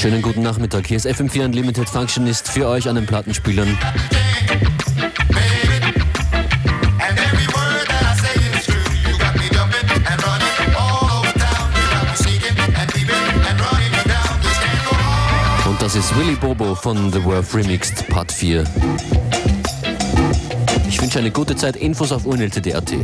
schönen guten Nachmittag. Hier ist FM4 Unlimited Functionist für euch an den Plattenspielern. Und das ist Willy Bobo von The Worth Remixed Part 4. Ich wünsche eine gute Zeit. Infos auf unltd.at.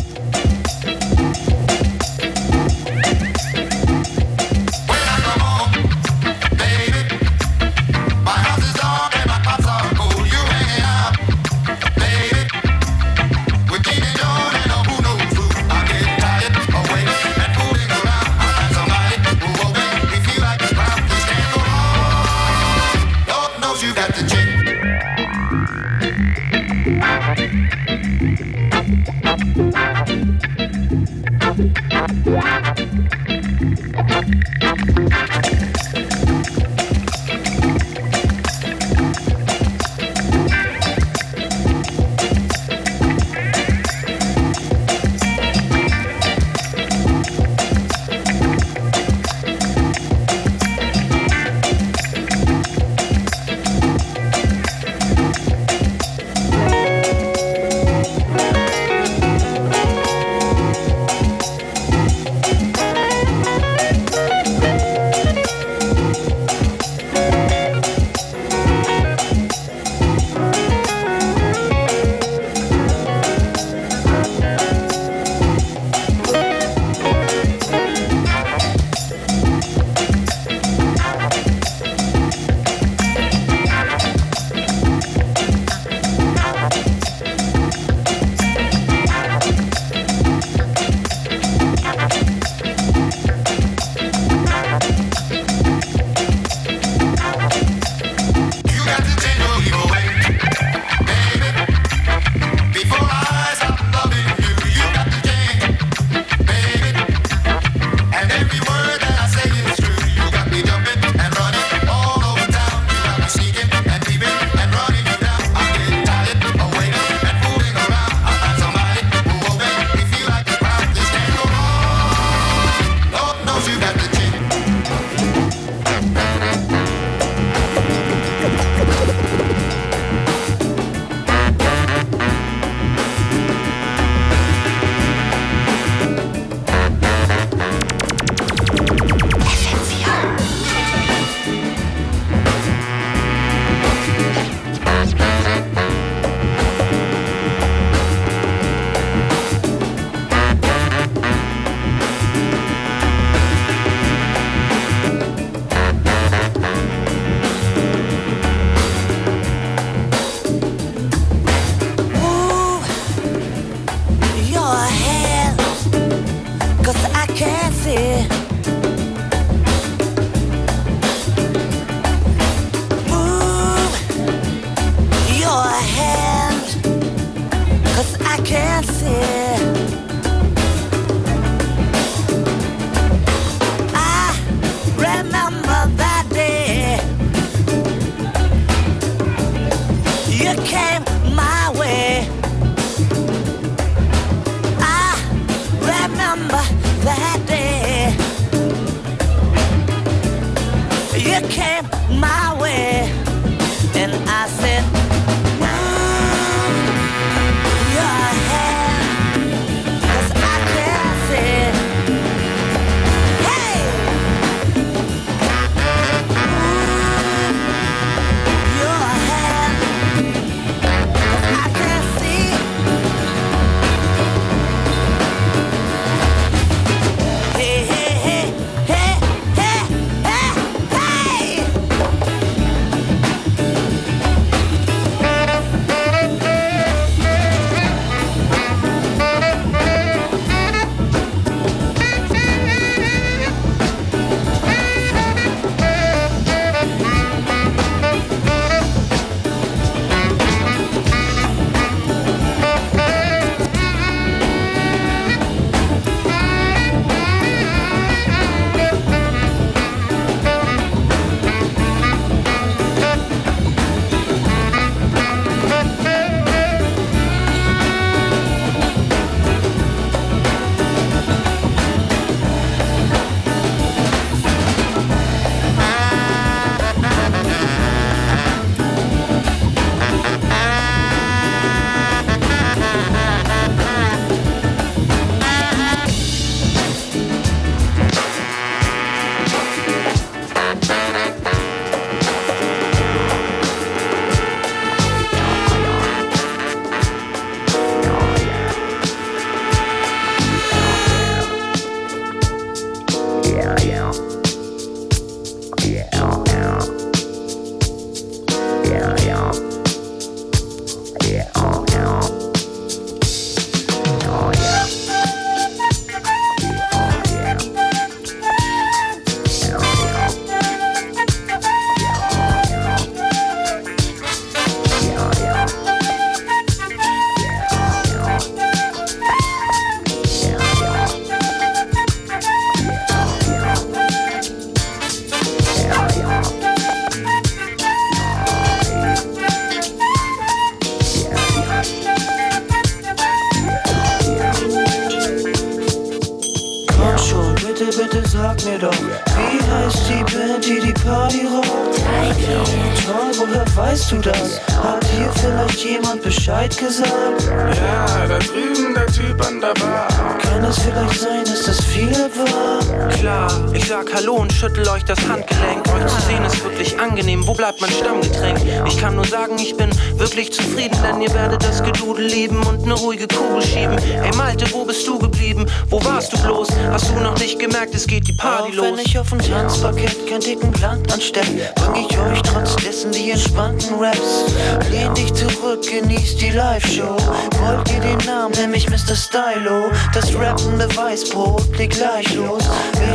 geblieben? Wo warst du bloß? Hast du noch nicht gemerkt, es geht die Party Auch los? wenn ich auf dem Tanzparkett keinen dicken Blunt ansteck, bring ich euch trotz dessen die entspannten Raps. Lehn dich zurück, genieß die Live-Show. Wollt ihr den Namen, nämlich Mr. Stylo. Das rappende Weißbrot legt gleich los.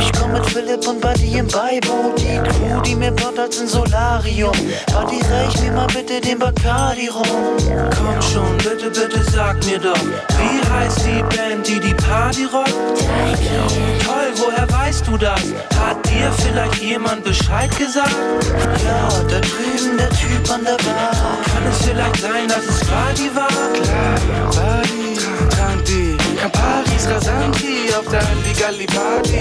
Ich komm mit Philipp und Buddy im Beiboot. Die Crew, die mir baut als ein Solarium. Buddy, reich mir mal bitte den Bacardi rum. Komm schon, bitte, bitte sag mir doch, wie heißt die Band, die die Party rockt? Toll, woher weißt du das? Hat dir vielleicht jemand Bescheid gesagt? Ja, da drüben der Typ an der Bar. Kann es vielleicht sein, dass es Party war? Badi, Tanti, Camparis, Rasanti auf der Halligalli Party.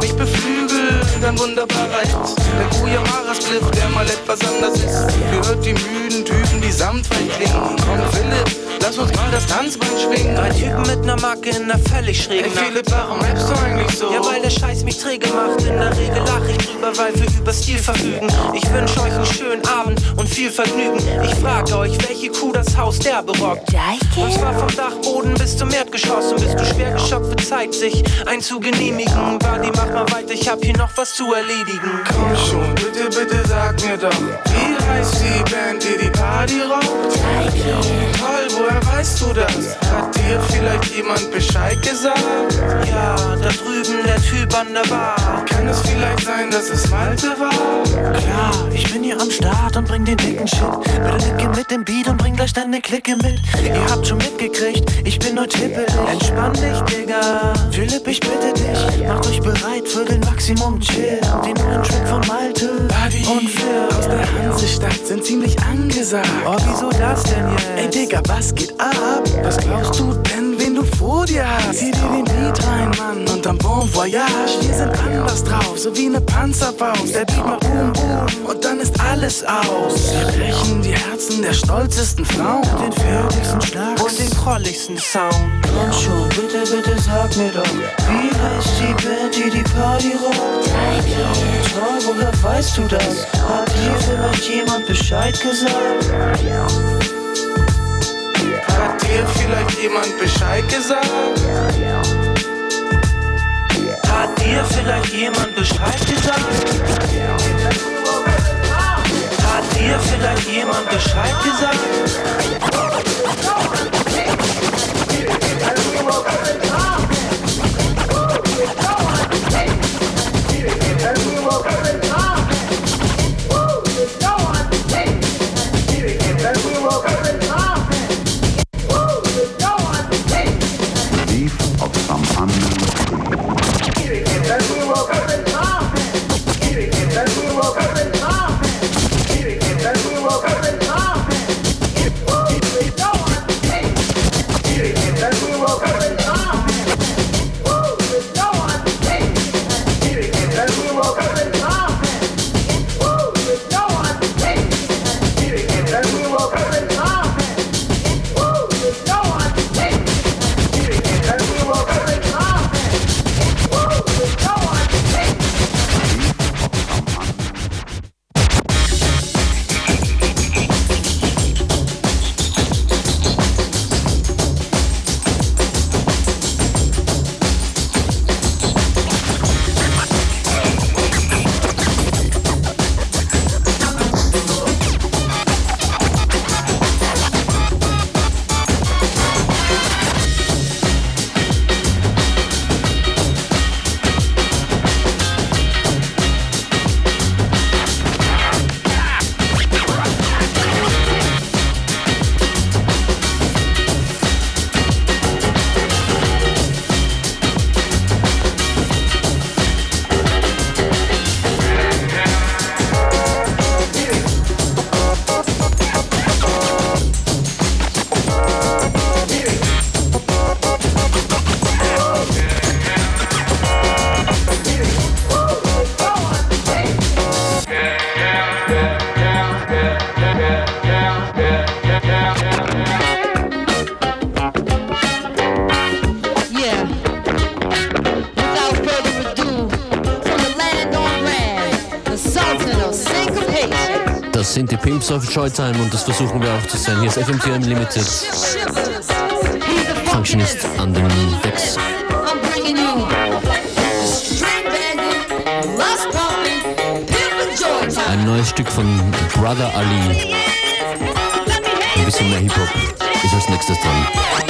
Mich beflügelt ein wunderbarer Hit. Der Kuyamaras Cliff, der mal etwas anders ist. Gehört die müden Typen, die samtfrei klingen. Komm Philipp, lass uns mal das Tanzbein schwingen. Drei Typen mit ner Macke in ner völlig schrägen Ey Nacht. Philipp, warum rappst du eigentlich so? Ja, weil der Scheiß mich träge macht. In der Regel lach ich drüber, weil wir über Stil verfügen. Ich wünsch euch einen schönen Abend und viel Vergnügen. Ich frage euch, welche Kuh das Haus der berockt. Und zwar vom Dachboden bis zum Erdgeschoss. Und bist du schwer geschockt, wird Zeit, sich einzugenehmigen. Buddy, mach mal weiter, ich hab hier noch was zu erledigen. Komm schon, bitte, bitte sag mir doch, wie heißt die Band, die die Party rockt? Toll, woher weißt du das? Hat dir vielleicht jemand Bescheid gesagt? Ja, da drüben der Typ an der Bar. Kann es vielleicht sein, dass es Malte war? Klar, ich bin hier am Start und bring den dicken Shit. Bitte nicke mit dem Beat und bring gleich deine Clique mit. Ihr habt schon mitgekriegt, ich bin heute hippelig. Entspann dich, Digga. Philipp, ich bitte dich, macht euch bereit für den Maximum Chill. Den neuen Track von Malte Buddy, und Phil. aus der Hansestadt sind ziemlich angesagt. Oh, wieso das denn jetzt? Ey Digga, was geht ab? Was glaubst du denn, wen du vor dir hast? Zieh dir den Beat rein, Mann, und dann Bon Voyage. Wir sind anders drauf, so wie ne Panzerfaust. Der Beat macht Boom Boom und dann ist alles aus. Wir brechen die Herzen der stolzesten Frauen. Den fertigsten Schlag Und den prolligsten Sound. Komm schon, bitte, bitte sag mir doch, wie heißt die Band, die die Party rockt? Toll, woher weißt du das? Hat dir vielleicht jemand Bescheid gesagt? Hat dir vielleicht jemand Bescheid gesagt? Hat dir vielleicht jemand Bescheid gesagt? Hat dir vielleicht jemand Bescheid gesagt? Of Joytime und das versuchen wir auch zu sein. Hier ist FM4 Unlimited. Functionist an den Decks. Ein neues Stück von Brother Ali. Ein bisschen mehr Hip-Hop ist als nächstes dran.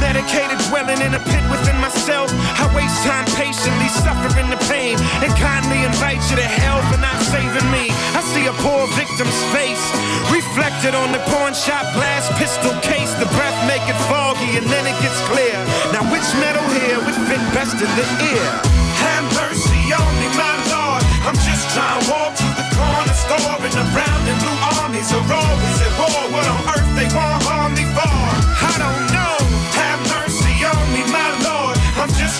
medicated, dwelling in a pit within myself. I waste time patiently suffering the pain and kindly invite you to hell for not saving me. I see a poor victim's face reflected on the pawn shop glass pistol case. The breath make it foggy and then it gets clear. Now which metal here would fit best in the ear? Have mercy on me, my Lord. I'm just trying to walk to the corner store and around the blue armies are always at war. What on earth they want harm me for? I don't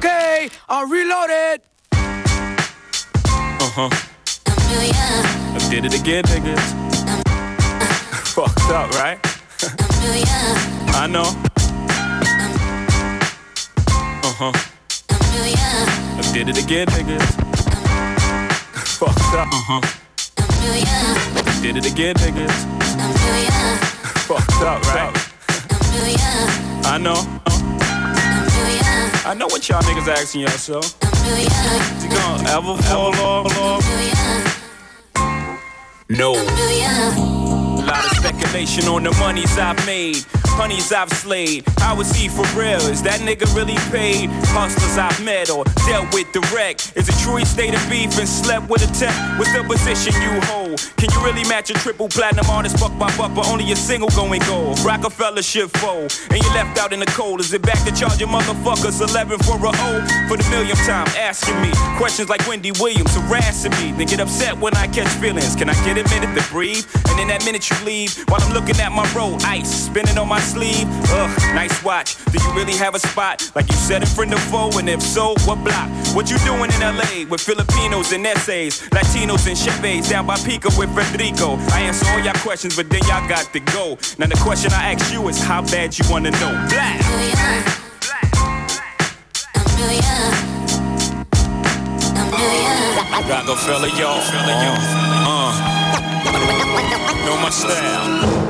Okay, I reloaded. Uh huh. I did it again, niggas. Fucked up, right? I know. Uh huh. I did it again, niggas. Fucked up. Uh huh. Did it again, niggas. Fucked up, right? I know. I know what y'all niggas asking yourself. You gonna ever fall off? No. A lot of speculation on the monies I've made honeys I've slayed. How is he for real? Is that nigga really paid? Hustlers I've met or dealt with direct. Is it true he stayed in beef and slept with a tech? What's the position you hold? Can you really match a triple platinum artist buck by buck, but only a single going gold? Rockefeller shit fold, and you left out in the cold. Is it back to charge your motherfuckers 11 for a O? For the millionth time, asking me questions like Wendy Williams harassing me. Then get upset when I catch feelings. Can I get a minute to breathe? And in that minute you leave, while I'm looking at my roll, ice spinning on my sleeve. Ugh, nice watch. Do you really have a spot? Like you said in front of foe, and if so, what block? What you doing in LA with Filipinos and essays, Latinos and Chevys down by Pico with Federico? I answer all y'all questions, but then y'all got to go. Now the question I ask you is how bad you wanna know. Black. Rockefeller, y'all. Uh, my style.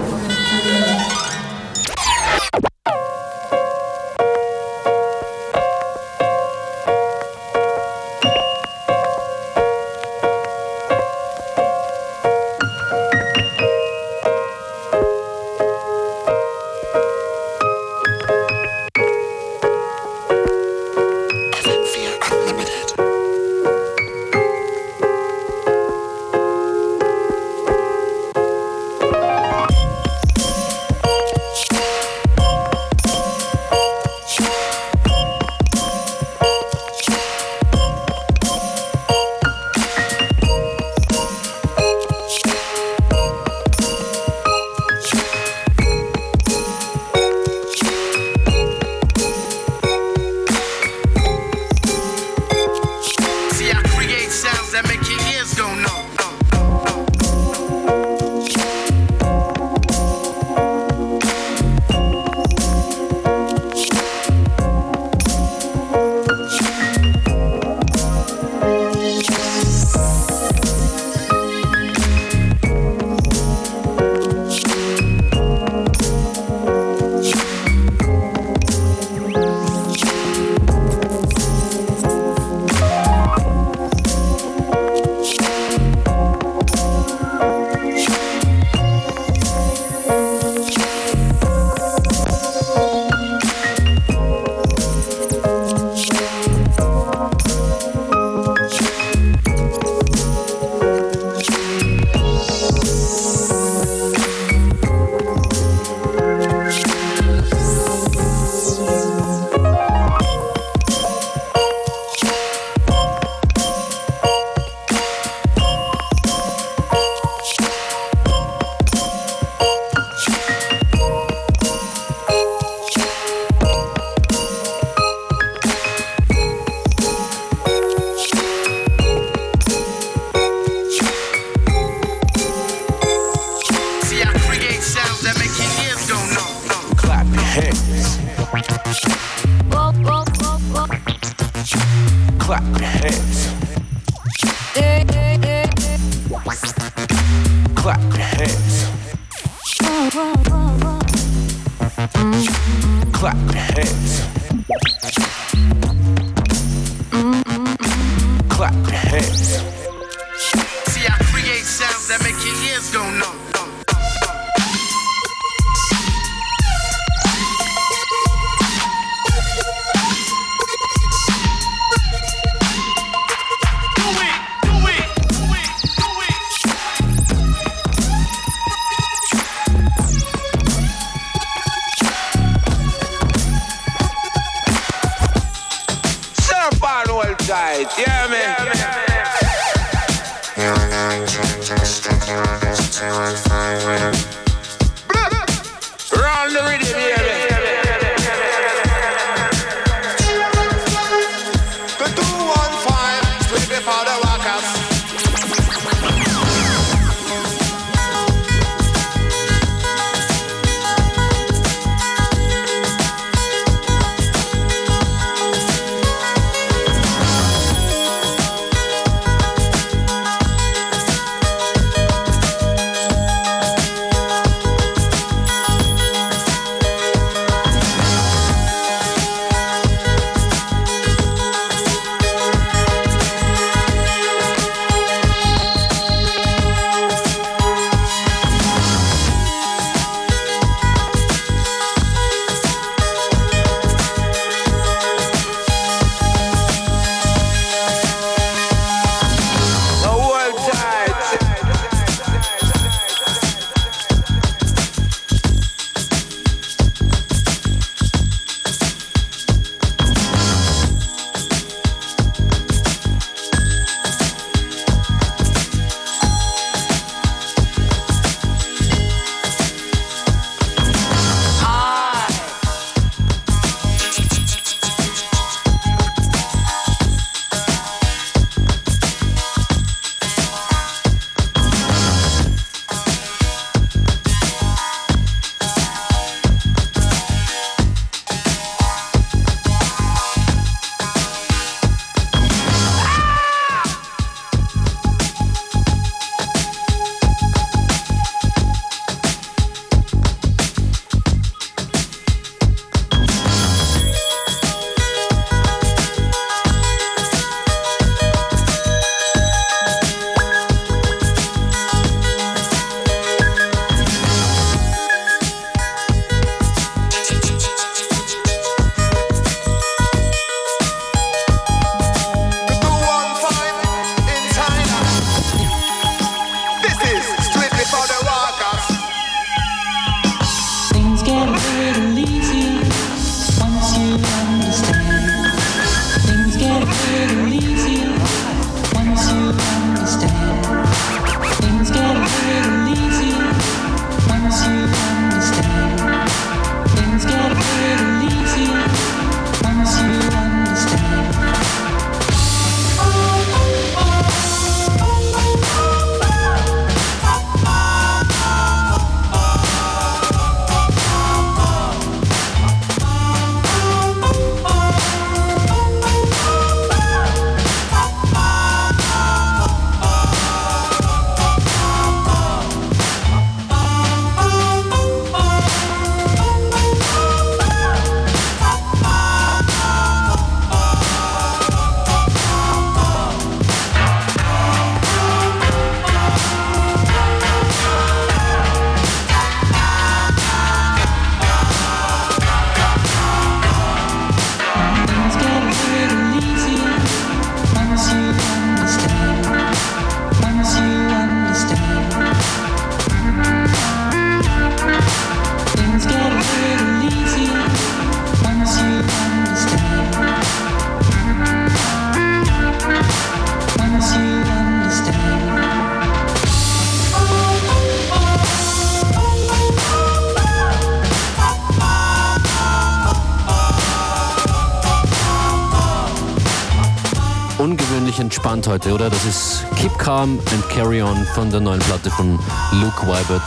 Calm and Carry On von der neuen Platte von Luke Wybert.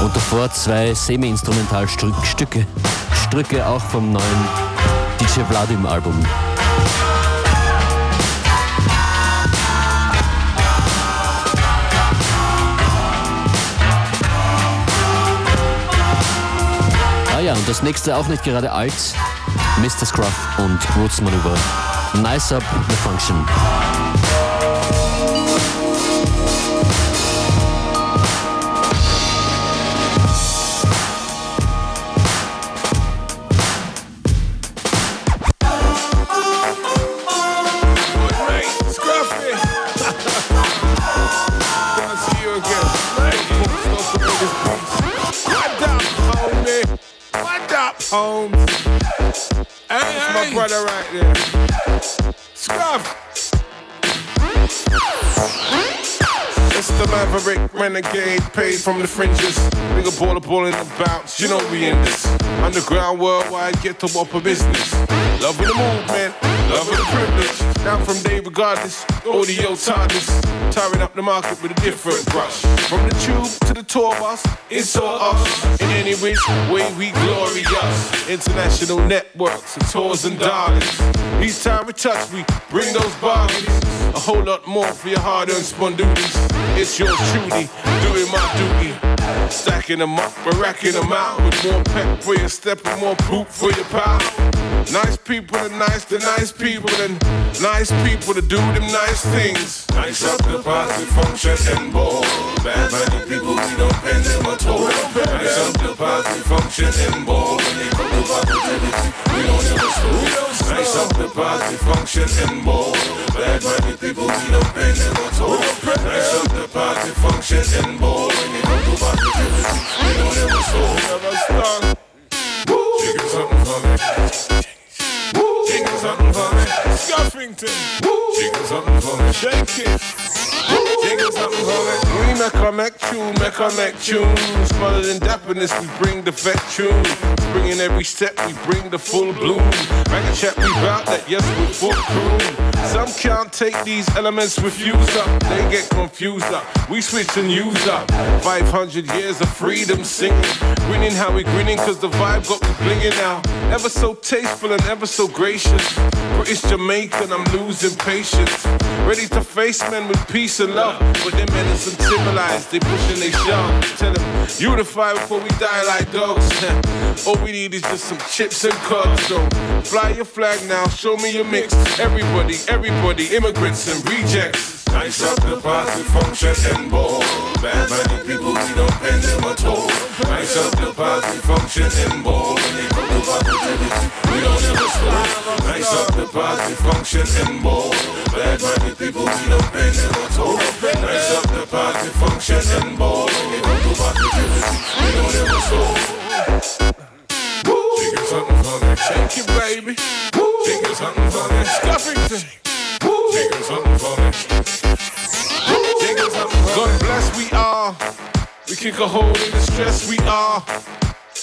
Und davor zwei semi-instrumental Stücke. Auch vom neuen DJ Vladim Album. Ah ja, und das nächste auch nicht gerade alt. Mr. Scruff und Roots Maneuver. Nice Up the Function. Renegade, paid from the fringes. Bigger baller balling the bounce, you know we in this. Underground worldwide, get to up a business. Loving the movement, loving the privilege. Down from day regardless, audio TARDIS. Tiring up the market with a different brush. From the tube to the tour bus, it's all us. In any which way we glorious. International networks and tours and darlings. Each time we touch, we bring those bargains. A whole lot more for your hard-earned spun duties. It's your truly, doing my duty. Stacking them up, we're racking them out. With more pep for your step and more poop for your pal. Nice people are nice to nice people and nice people to do them nice things. Nice up the party function and ball. Bad minded people, we don't pay them at all. Nice up the party function and ball. When they come to positivity, we don't ever slow. Nice up the party function and ball. Bad minded people, we don't pay them at all. Nice up the party function and ball. When they come to positivity, we don't ever slow. Chicken something for me. Chicken something for me. Scuffington. Chicken something for me. Shake it. Chicken something for me. We make our make tune, make our make tunes. Smothered in dapperness, we bring the vet tune. Bringing every step, we bring the full bloom. Make a chat, we bout that, yes, we're full crew. Some can't take these elements, refuse up. They get confused up. We switch and use up. 500 years of freedom singing. Grinning how we grinning, cause the vibe got me blinging now. Ever so tasteful and ever so gracious. British Jamaican, I'm losing patience. Ready to face men with peace and love. But them men is uncivilized, they pushing they shove. Tell them, unify before we die like dogs. All we need is just some chips and cuds. So fly your flag now, show me your mix. Everybody, everybody, immigrants and rejects. Nice up the party function and ball. Bad minded people, we don't pay them at all. Nice up the party function and ball. When they come to we don't ever stop. Nice up the party function and ball. Bad minded people, we don't them at all. Nice up the party function and ball. When they come to positivity, we don't ever stop. Chicken something me. Shake it, baby. Chicken something for me. Scuffington. Chicken something me. Chicken something God bless we are. We kick a hole in the stress we are.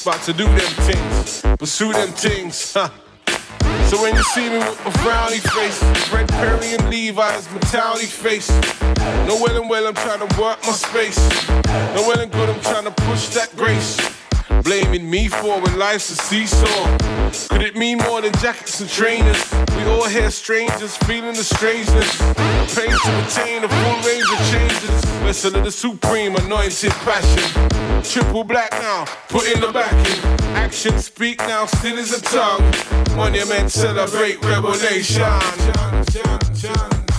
About to do them things. Pursue them things. So when you see me with my frowny face, Red Perry and Levi's mentality face. No well and well, I'm trying to work my space. No well and good, I'm trying to push that grace. Blaming me for when life's a seesaw. Could it mean more than jackets and trainers? We all here strangers, feeling the strangeness. Pain to attain a full range of changes. Vessel of the supreme anointed passion. Triple black now, put in the back in. Action speak now, still is a tongue. Monument celebrate revelation.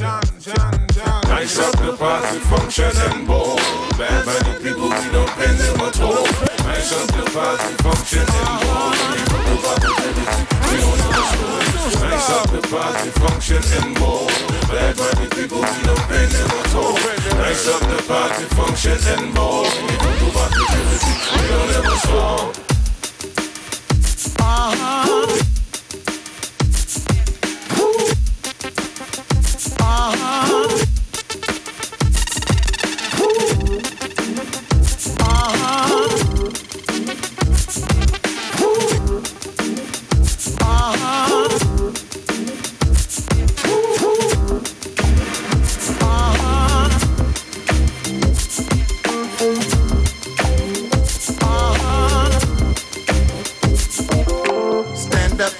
Nice up the party function and ball. Bad minded people, we don't pay them at all. Nice up the party function and ball. We don't slow. Nice up the party function and ball. Bad minded people, we don't pay them at all. Nice up the party function and ball. We don't ever. Uh-huh. Uh-huh. Uh-huh. uh-huh. uh-huh. uh-huh.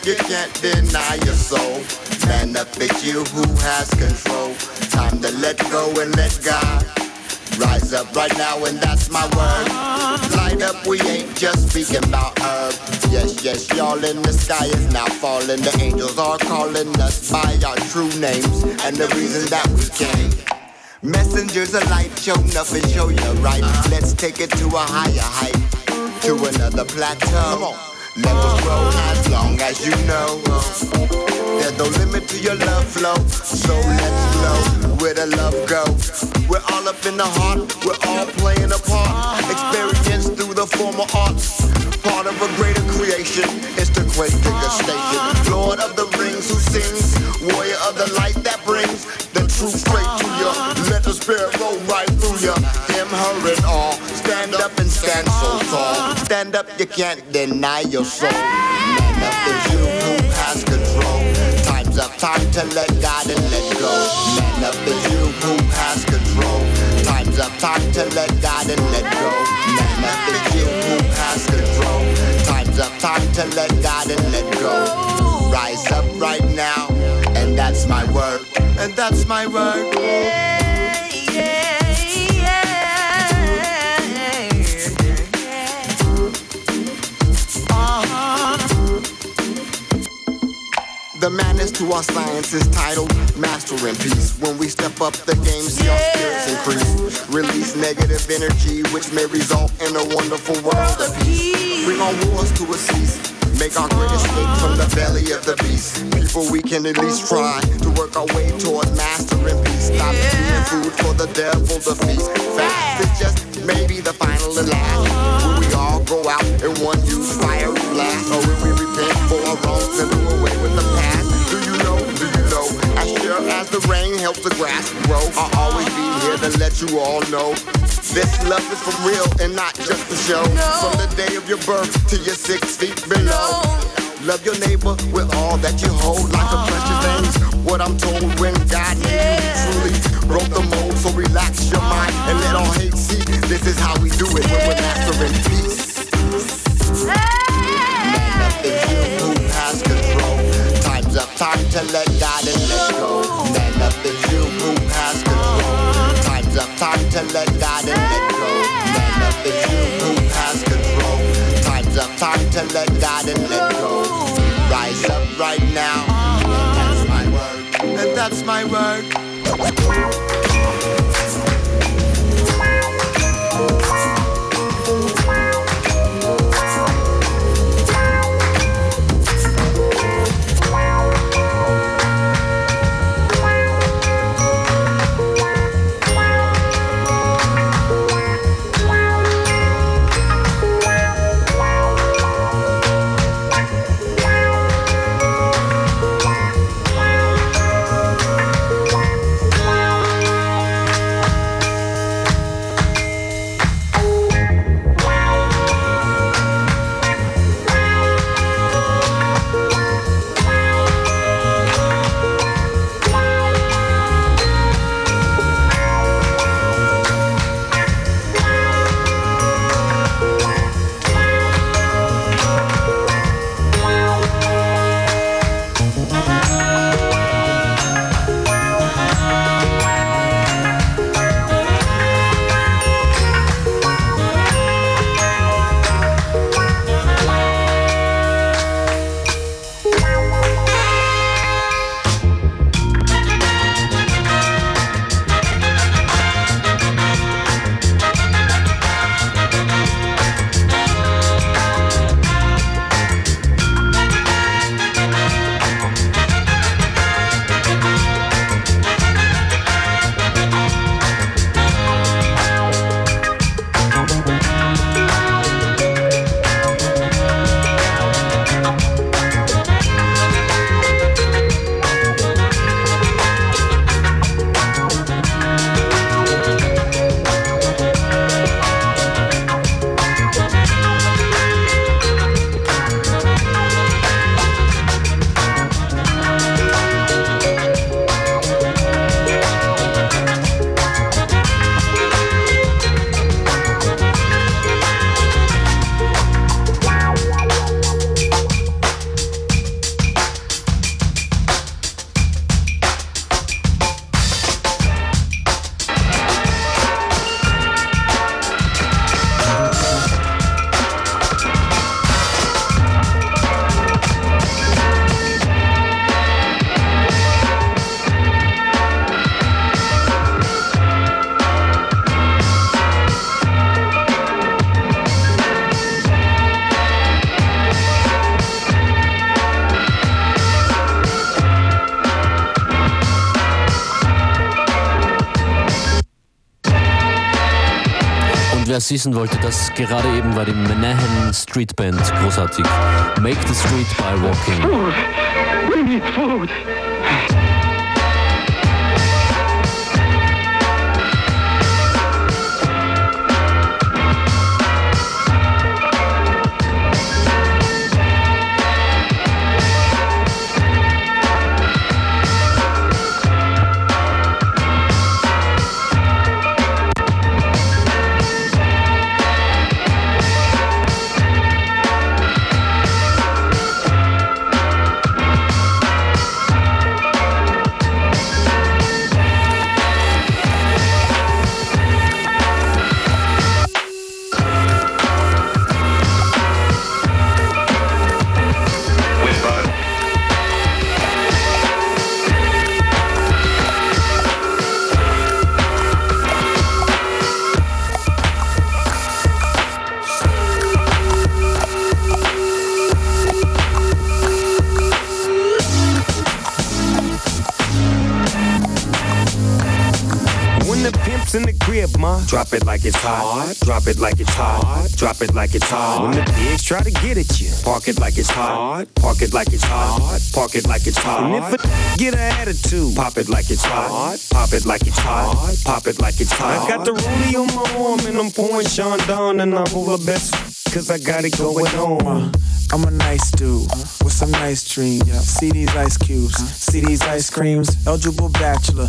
You can't deny your soul. It's you who has control. Time to let go and let God. Rise up right now, and that's my word. Light up, we ain't just speaking about herb. Yes, yes, y'all in the sky is now falling. The angels are calling us by our true names and the reason that we came. Messengers of light, show up and show you right. Let's take it to a higher height, to another plateau. Levels grow as long as you know. There's no limit to your love flow, so let's flow where the love go. We're all up in the heart, we're all playing a part. Experience through the form of arts. Part of a greater creation, it's the great digger station. Lord of the rings who sings, warrior of the light that brings the truth straight to you. Let the spirit roll right through you. Him, her, and all. Stand up and stand so tall. Stand up, you can't deny your soul. Man up is you who has control. Time's up, time to let God and let go. Man up is you who has control. Time's up, time to let God and let go. Man up is you who has control. Time's up, time to let God and let go. Rise up right now, and that's my word. And that's my word. The madness to our science is titled Master in Peace. When we step up the game, see our spirits increase. Release negative energy, which may result in a wonderful world of peace. Bring our wars to a cease. Make our great escape from the belly of the beast. Before we can at least try to work our way toward master in peace. Stop being food for the devil to feast. Fast is just maybe the final and last. When we all go out in one huge fiery blast. Or when we repent for our wrongs as the rain helps the grass grow, I'll always be here to let you all know. This love is for real and not just a show. From the day of your birth to your six feet below. Love your neighbor with all that you hold like a precious uh-huh. thing. What I'm told when God made you truly broke the mold. So relax your mind and let all hate see. This is how we do it when we're mastering peace. Up is you who has control. Time's up, time to let God and let go. Man up is you who has control. Time's up, time to let God and let go. Man up is you who has control. Time's up, time to let God and let go. Rise up right now. That's my word. And that's my word. Wissen wollte, das gerade eben war die Menahan Street Band großartig. Make the Street by Walking. Food. We need food. In the crib, ma, drop it like it's hot. Drop it like it's hot. Drop it like it's hot. When the pigs try to get at you, park it like it's hot. Park it like it's hot. Park it like it's hot. And if a get an attitude, pop it like it's hot. Pop it like it's hot. Pop it like it's hot. I got the rollie on my arm and I'm pouring Sean down and I'm over best cause I got it going on. Uh, I'm a nice dude uh, with some nice dreams. See these ice cubes, see these ice creams. Eligible bachelor,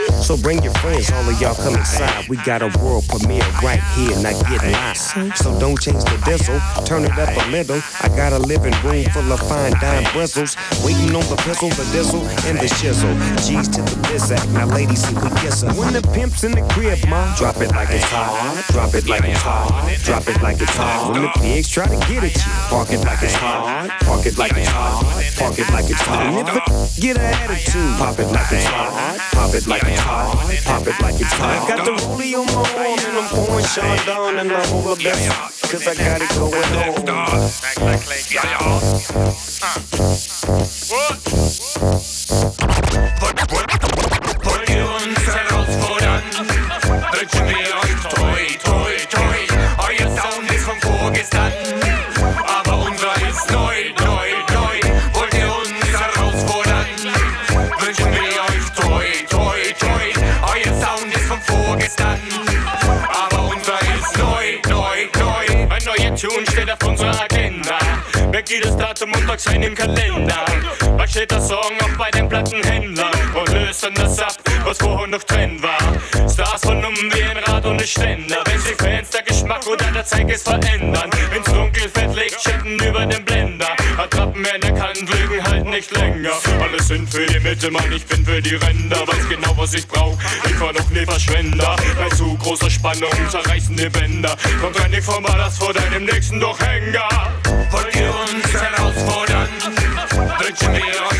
So bring your friends, all of y'all come inside. We got a world premiere right here, not get live. So don't change the diesel, turn it up a little. I got a living room full of fine dime bristles. Waiting on the pistol, the diesel, and the chisel. G's to the bizac, now ladies, see we kiss her. When the pimp's in the crib, ma, drop it like it's hot. Drop it like it's hot. Drop it like it's hot. When the pigs try to get at you, park it like it's hot. Park it like it's hot. Park it like it's hot. Get an attitude, pop it like it's hot. Pop it like it's hot. Pop it like it's hot. I got the rollie on my arm and I'm pouring Sean down and I'm over best cause I got it going on. Wollt Tune steht auf unserer Agenda. Merkt jedes Datum und sein im Kalender. Bald steht der Song auch bei den Plattenhändlern und lösen das ab, was vorher noch Trend war. Stars von um wie ein Rad ohne Ständer. Wenn sich Fans der Geschmack oder der Zeitgeist verändern, ins Dunkelfeld Licht chatten über den Blender. Attrappen werden erkannt, halten nicht länger. Alles sind für die Mitte, Mann, ich bin für die Ränder. Weiß genau, was ich brauch, ich war noch nie Verschwender. Bei zu großer Spannung zerreißen die Bänder. Kommt rein, ich formal das vor deinem nächsten Durchhänger. Wollt ihr uns herausfordern? Wünschen wir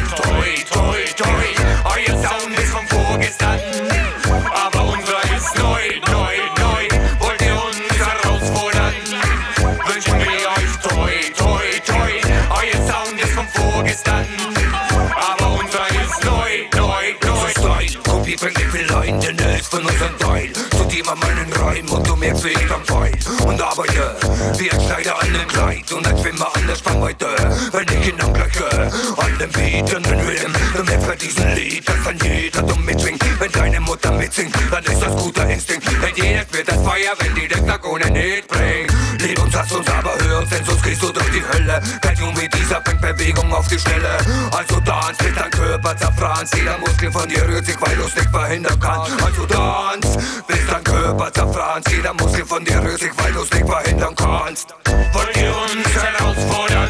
immer meinen Reim und du merkst, wie ich am fein und arbeite. Wie ein Schneider an dem Kleid und ein Schwimmer an der Spannweite. Wenn ich ihn angleiche, an dem bietenden an den Rhythm, du merkst bei diesem Lied, dass dann jeder dumm mitschwingt. Wenn deine Mutter mitsingt, dann ist das guter Instinkt. Denn jedes wird das Feuer, wenn die den Tag ohne Need bringt. Lieb uns, lass uns aber hören, denn sonst gehst du durch die Hölle. Kein Junge bringt Bewegung auf die Stelle. Also tanz, tritt dein Körper zerfranst. Jeder Muskel von dir rührt sich, weil du es nicht verhindern kannst. Also tanz, bis dein Körper zerfranst. Jeder Muskel von dir rührt sich, weil du es nicht verhindern kannst. Wollt ihr uns herausfordern?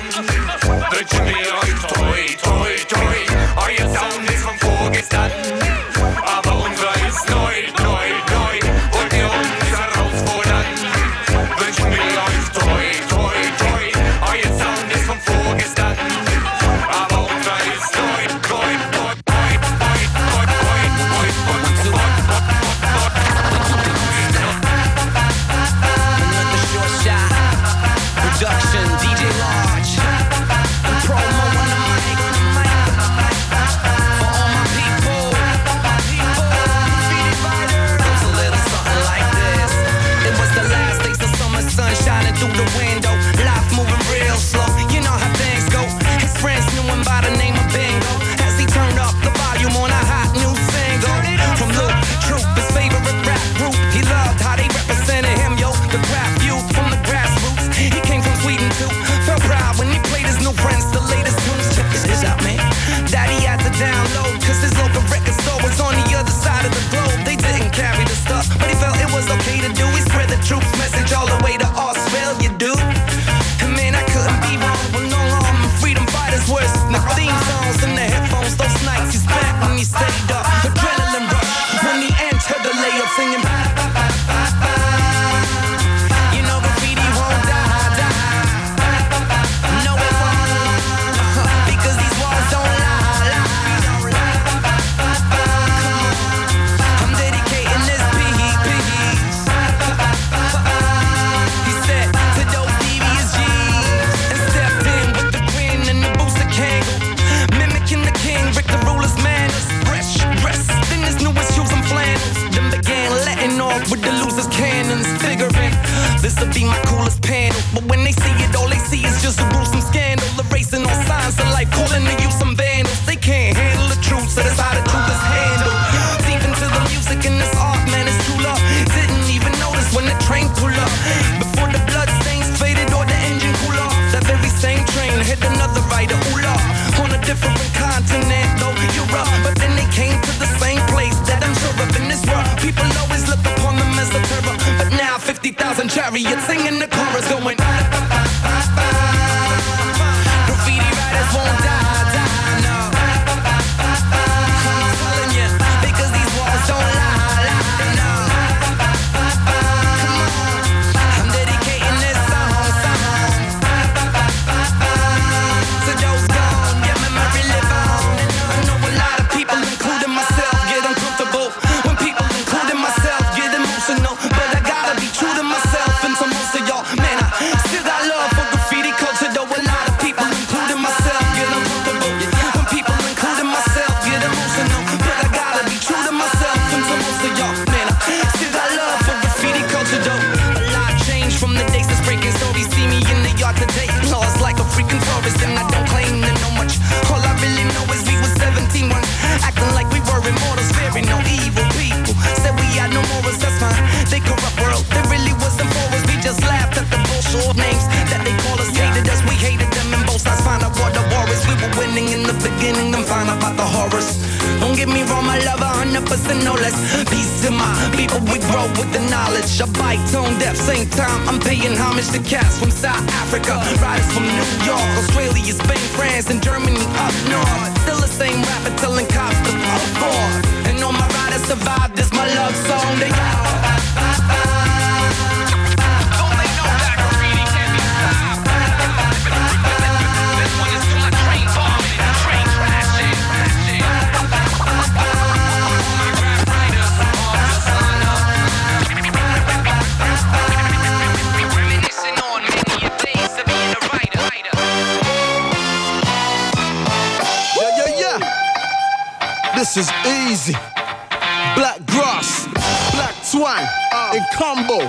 Combo.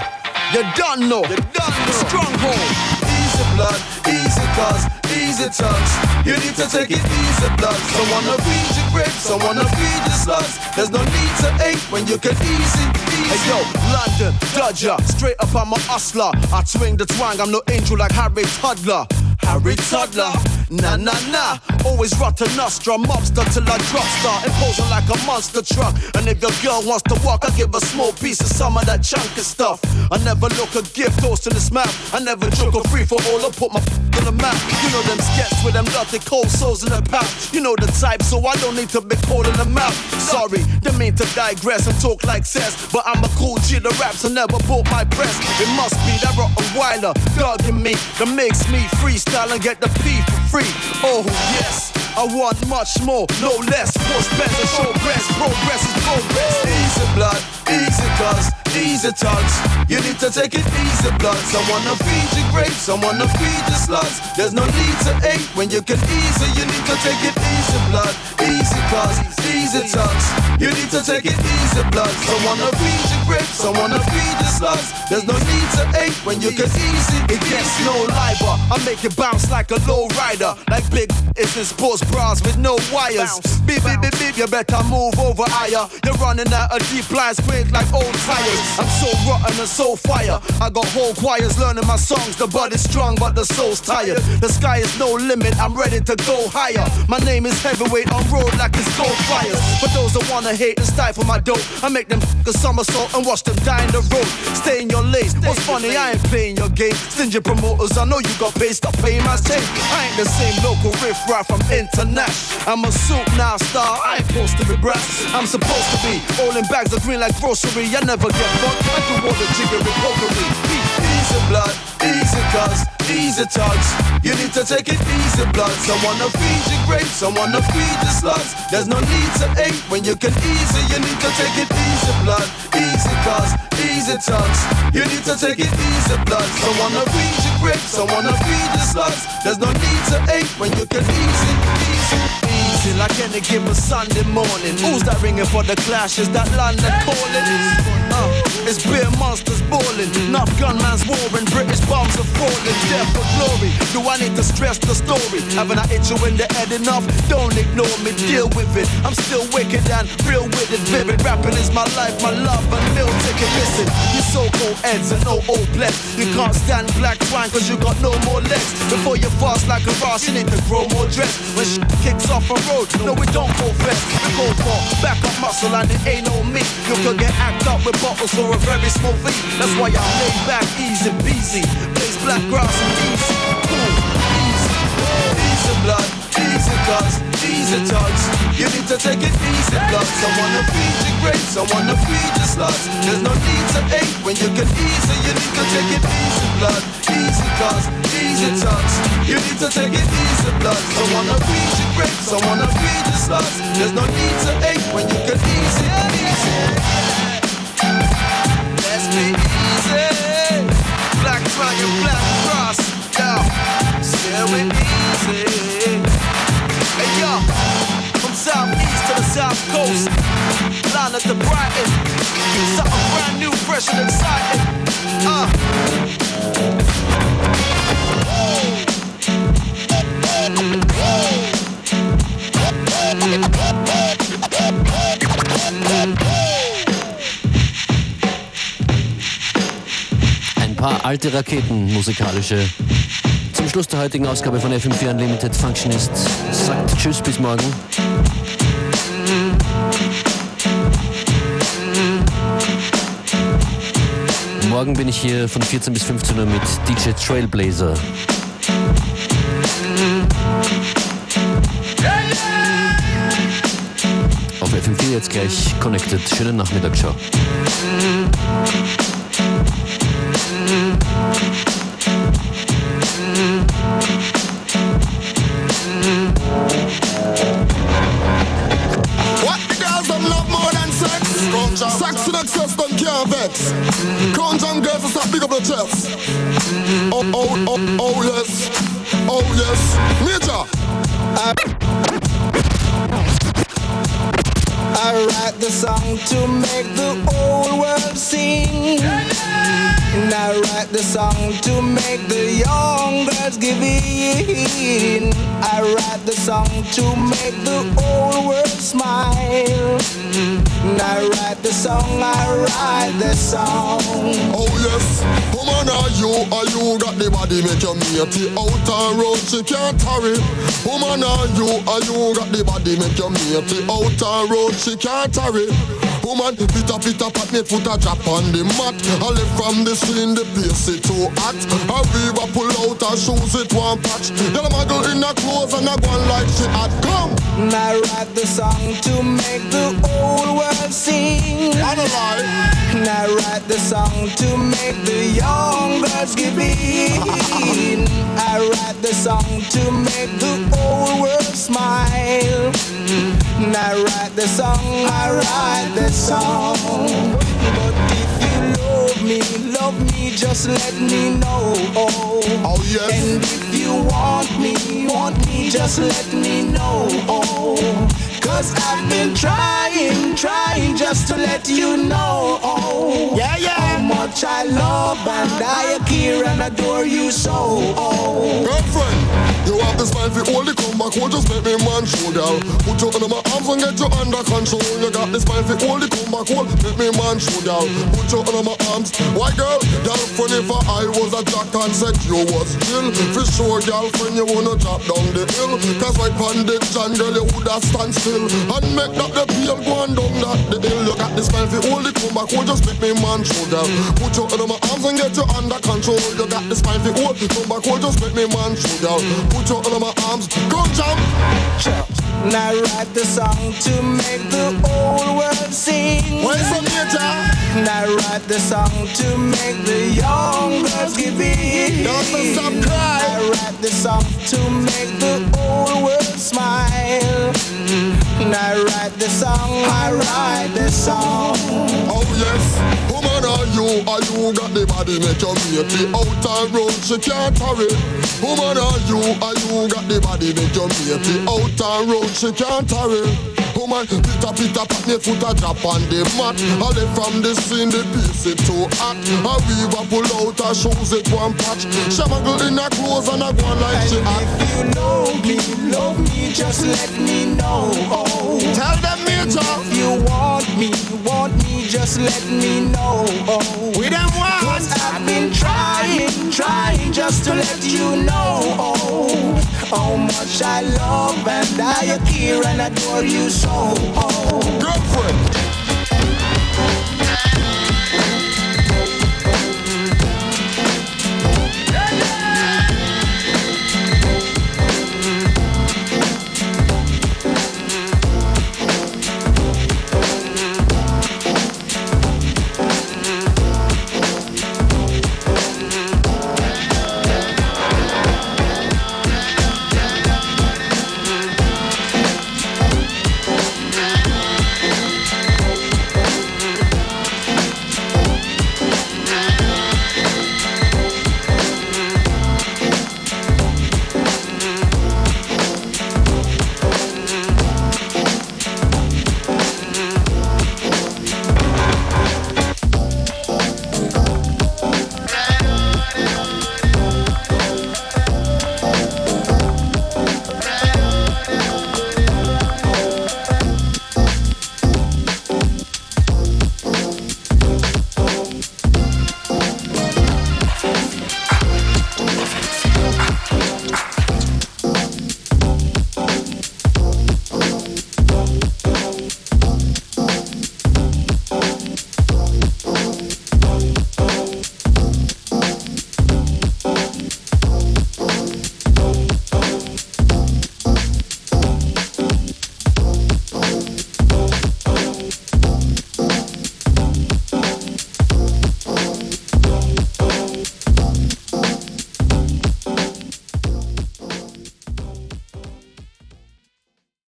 You done know. You done know. Stronghold. Easy blood, easy cause, easy touch. You need to take it easy blood. Someone to feed your grapes, someone to feed your slugs. There's no need to ache when you can easy, easy. Hey yo, London, Dodger, straight up I'm a hustler. I swing the twang, I'm no angel like Harry Toddler. Harry Toddler, nah nah nah. Always rotten nostra, mobster till I drop star, imposing like a monster truck. And if your girl wants to walk, I give a small piece of some of that chunk of stuff. I never look a gift horse in his mouth. I never joke a free for all, I put my f- on the map. You know them skets with them dirty cold souls in the pouch. You know the type, so I don't need to be cold in the mouth. Sorry, didn't mean to digress and talk like cess, but I'm a cool G. The raps I never bought my press. It must be that rotten Weiler dogging me that makes me freestyle and get the P for free. Oh yes, I want much more, no less. Push and show best. Progress is progress. Easy blood, easy cause, easy touch. You need to take it easy blood. Someone to feed your grapes, someone to feed your slugs. There's no need to ache when you can easy. You need to take it easy blood, easy cause, easy touch. You need to take it easy blood. Someone to feed your grapes, someone to feed your slugs. There's no need to ache when you can easy. It gets no liver. I make it bounce like a low rider. Like big it's in sports bras with no wires. Beep, beep, beep, beep, you better move over higher. You're running out of deep lines, quick like old tires. I'm so rotten and so fire. I got whole choirs learning my songs. The body's strong, but the soul's tired. The sky is no limit, I'm ready to go higher. My name is heavyweight on road like it's gold fires. For those that wanna hate and stifle my dope, I make them f- a somersault and watch them die in the road. Stay in your lane. What's funny, I ain't playing your game. Stingy promoters, I know you got paid, stop paying my tape. I ain't the same local riff raff from international. I'm a soup now star, I ain't supposed to be brass. I'm supposed to be all in bags of green like grocery. I never get fucked, I do all the jiggery pokery. Easy blood, easy cause, easy touch. You need to take it easy blood. Someone to feed your grapes, someone to feed your slugs. There's no need to ache when you can easy. You need to take it easy blood, easy cause, easy touch. You need to take it easy blood. Someone to feed your grapes, someone to feed your slugs. There's no need to ache when you can easy, easy, easy. Like any given Sunday morning. Who's that ringing for the clash? Is that London calling? Uh, it's beer monsters balling. Enough gunmans warring. British bombs are falling. Death for glory. Do I need to stress the story? Haven't I hit you in the head enough? Don't ignore me. Deal with it. I'm still wicked and real with it. Vivid rapping is my life, my love, and meal ticket. Listen, you so-called heads and no old bless. You can't stand black twine cause you got no more legs. Before you fast like a Ross, you need to grow more dress. When sh- kicks off a road, no, we don't go fast. We go for back up muscle and it ain't no me. You could get act up with bottles for a very small fee. That's why I lay back easy peasy. Blaze black grass and easy. Cool, easy. Easy blood, easy cause, easy touch. You need to take it easy blood. Someone to feed your grapes, someone to feed your slugs. There's no need to ache when you can easy. You need to take it easy blood, easy cause, easy touch. You need to take it easy blood. Someone to feed your grapes, someone to feed your slugs. There's no need to ache when you can easy, easy. Let's be easy. Black dragon, black cross. Yeah, still easy. Hey yo, from southeast to the south coast, London to Brighton. Something brand new, fresh and exciting. Uh. Ein paar alte Raketen, musikalische. Schluss der heutigen Ausgabe von FM4 Unlimited Functionist sagt Tschüss bis morgen. Morgen bin ich hier von 14 bis 15 Uhr mit DJ Trailblazer. Auf FM4 jetzt gleich connected. Schönen Nachmittag, ciao. The chest. Oh, oh, oh, oh yes. Oh yes. Major. I, I write the song to make the song to make the young girls give in. I write the song to make the old world smile. I write the song, I write the song. Oh yes, woman are you, are you got the body make your matey out on road she can't hurry. Woman are you, are you got the body make your matey out on road she can't hurry. Woman, fit up, fit up, at me foot a drop on the mat. I live from the scene, the place it too hot. A river pull out her shoes, it one patch. Yellow muggle in her clothes and I go on like she had come. I write the song to make the whole world sing. I don't lie. I write the song to make the young girls give in. I write the song to make the whole world smile. I write the song, I write the song. But if you love me, love me, just let me know. Oh, oh yes. And if you want me, want me, just let me know. Oh, Cause I've been trying, trying just to let you know. Oh, yeah, yeah. How much I love and I care and adore you so. Oh, girlfriend, you have the smile for all the comeback. Won't just make me man show, girl. Put you under my arms and get you under control. You got this smile for all the comeback. Won't make me man show, girl. Put you under my arms. Why, girl? Girlfriend, if I was a jack and said you was still for sure, girlfriend, you wanna drop down the hill. Cause right on the jungle, you woulda stand still and make that the peel go on down that the hill. You got the smile for all the comeback. Won't just make me man show, girl. Put you under my arms and get you under control. You got the smile for all the comeback. Won't just make me man show, girl. Put you under my arms. Go jump. And I write the song to make the whole world sing. Where's the major? And I write the song to make the young girls give in. Don't stop crying. I write the song to make the whole world smile. And I write the song, I write the song. Oh yes, woman are you, are you got the body make your matey out on road she can't hurry. Woman are you, are you got the body make your matey out on road she can't hurry. Woman, pita pita pat me foot a drop on the mat. I live from the scene, the piece it too hot. A weaver pull out her shoes, it one patch. She muggle in her clothes and I go on like she hot. If you love me, love me, just let me know. Oh, Tell them major. if you want me, want me, just let me know. Oh, We them Cause want. I've been trying, trying just to let you know oh, how much I love and I care and adore you so. Oh. Girlfriend,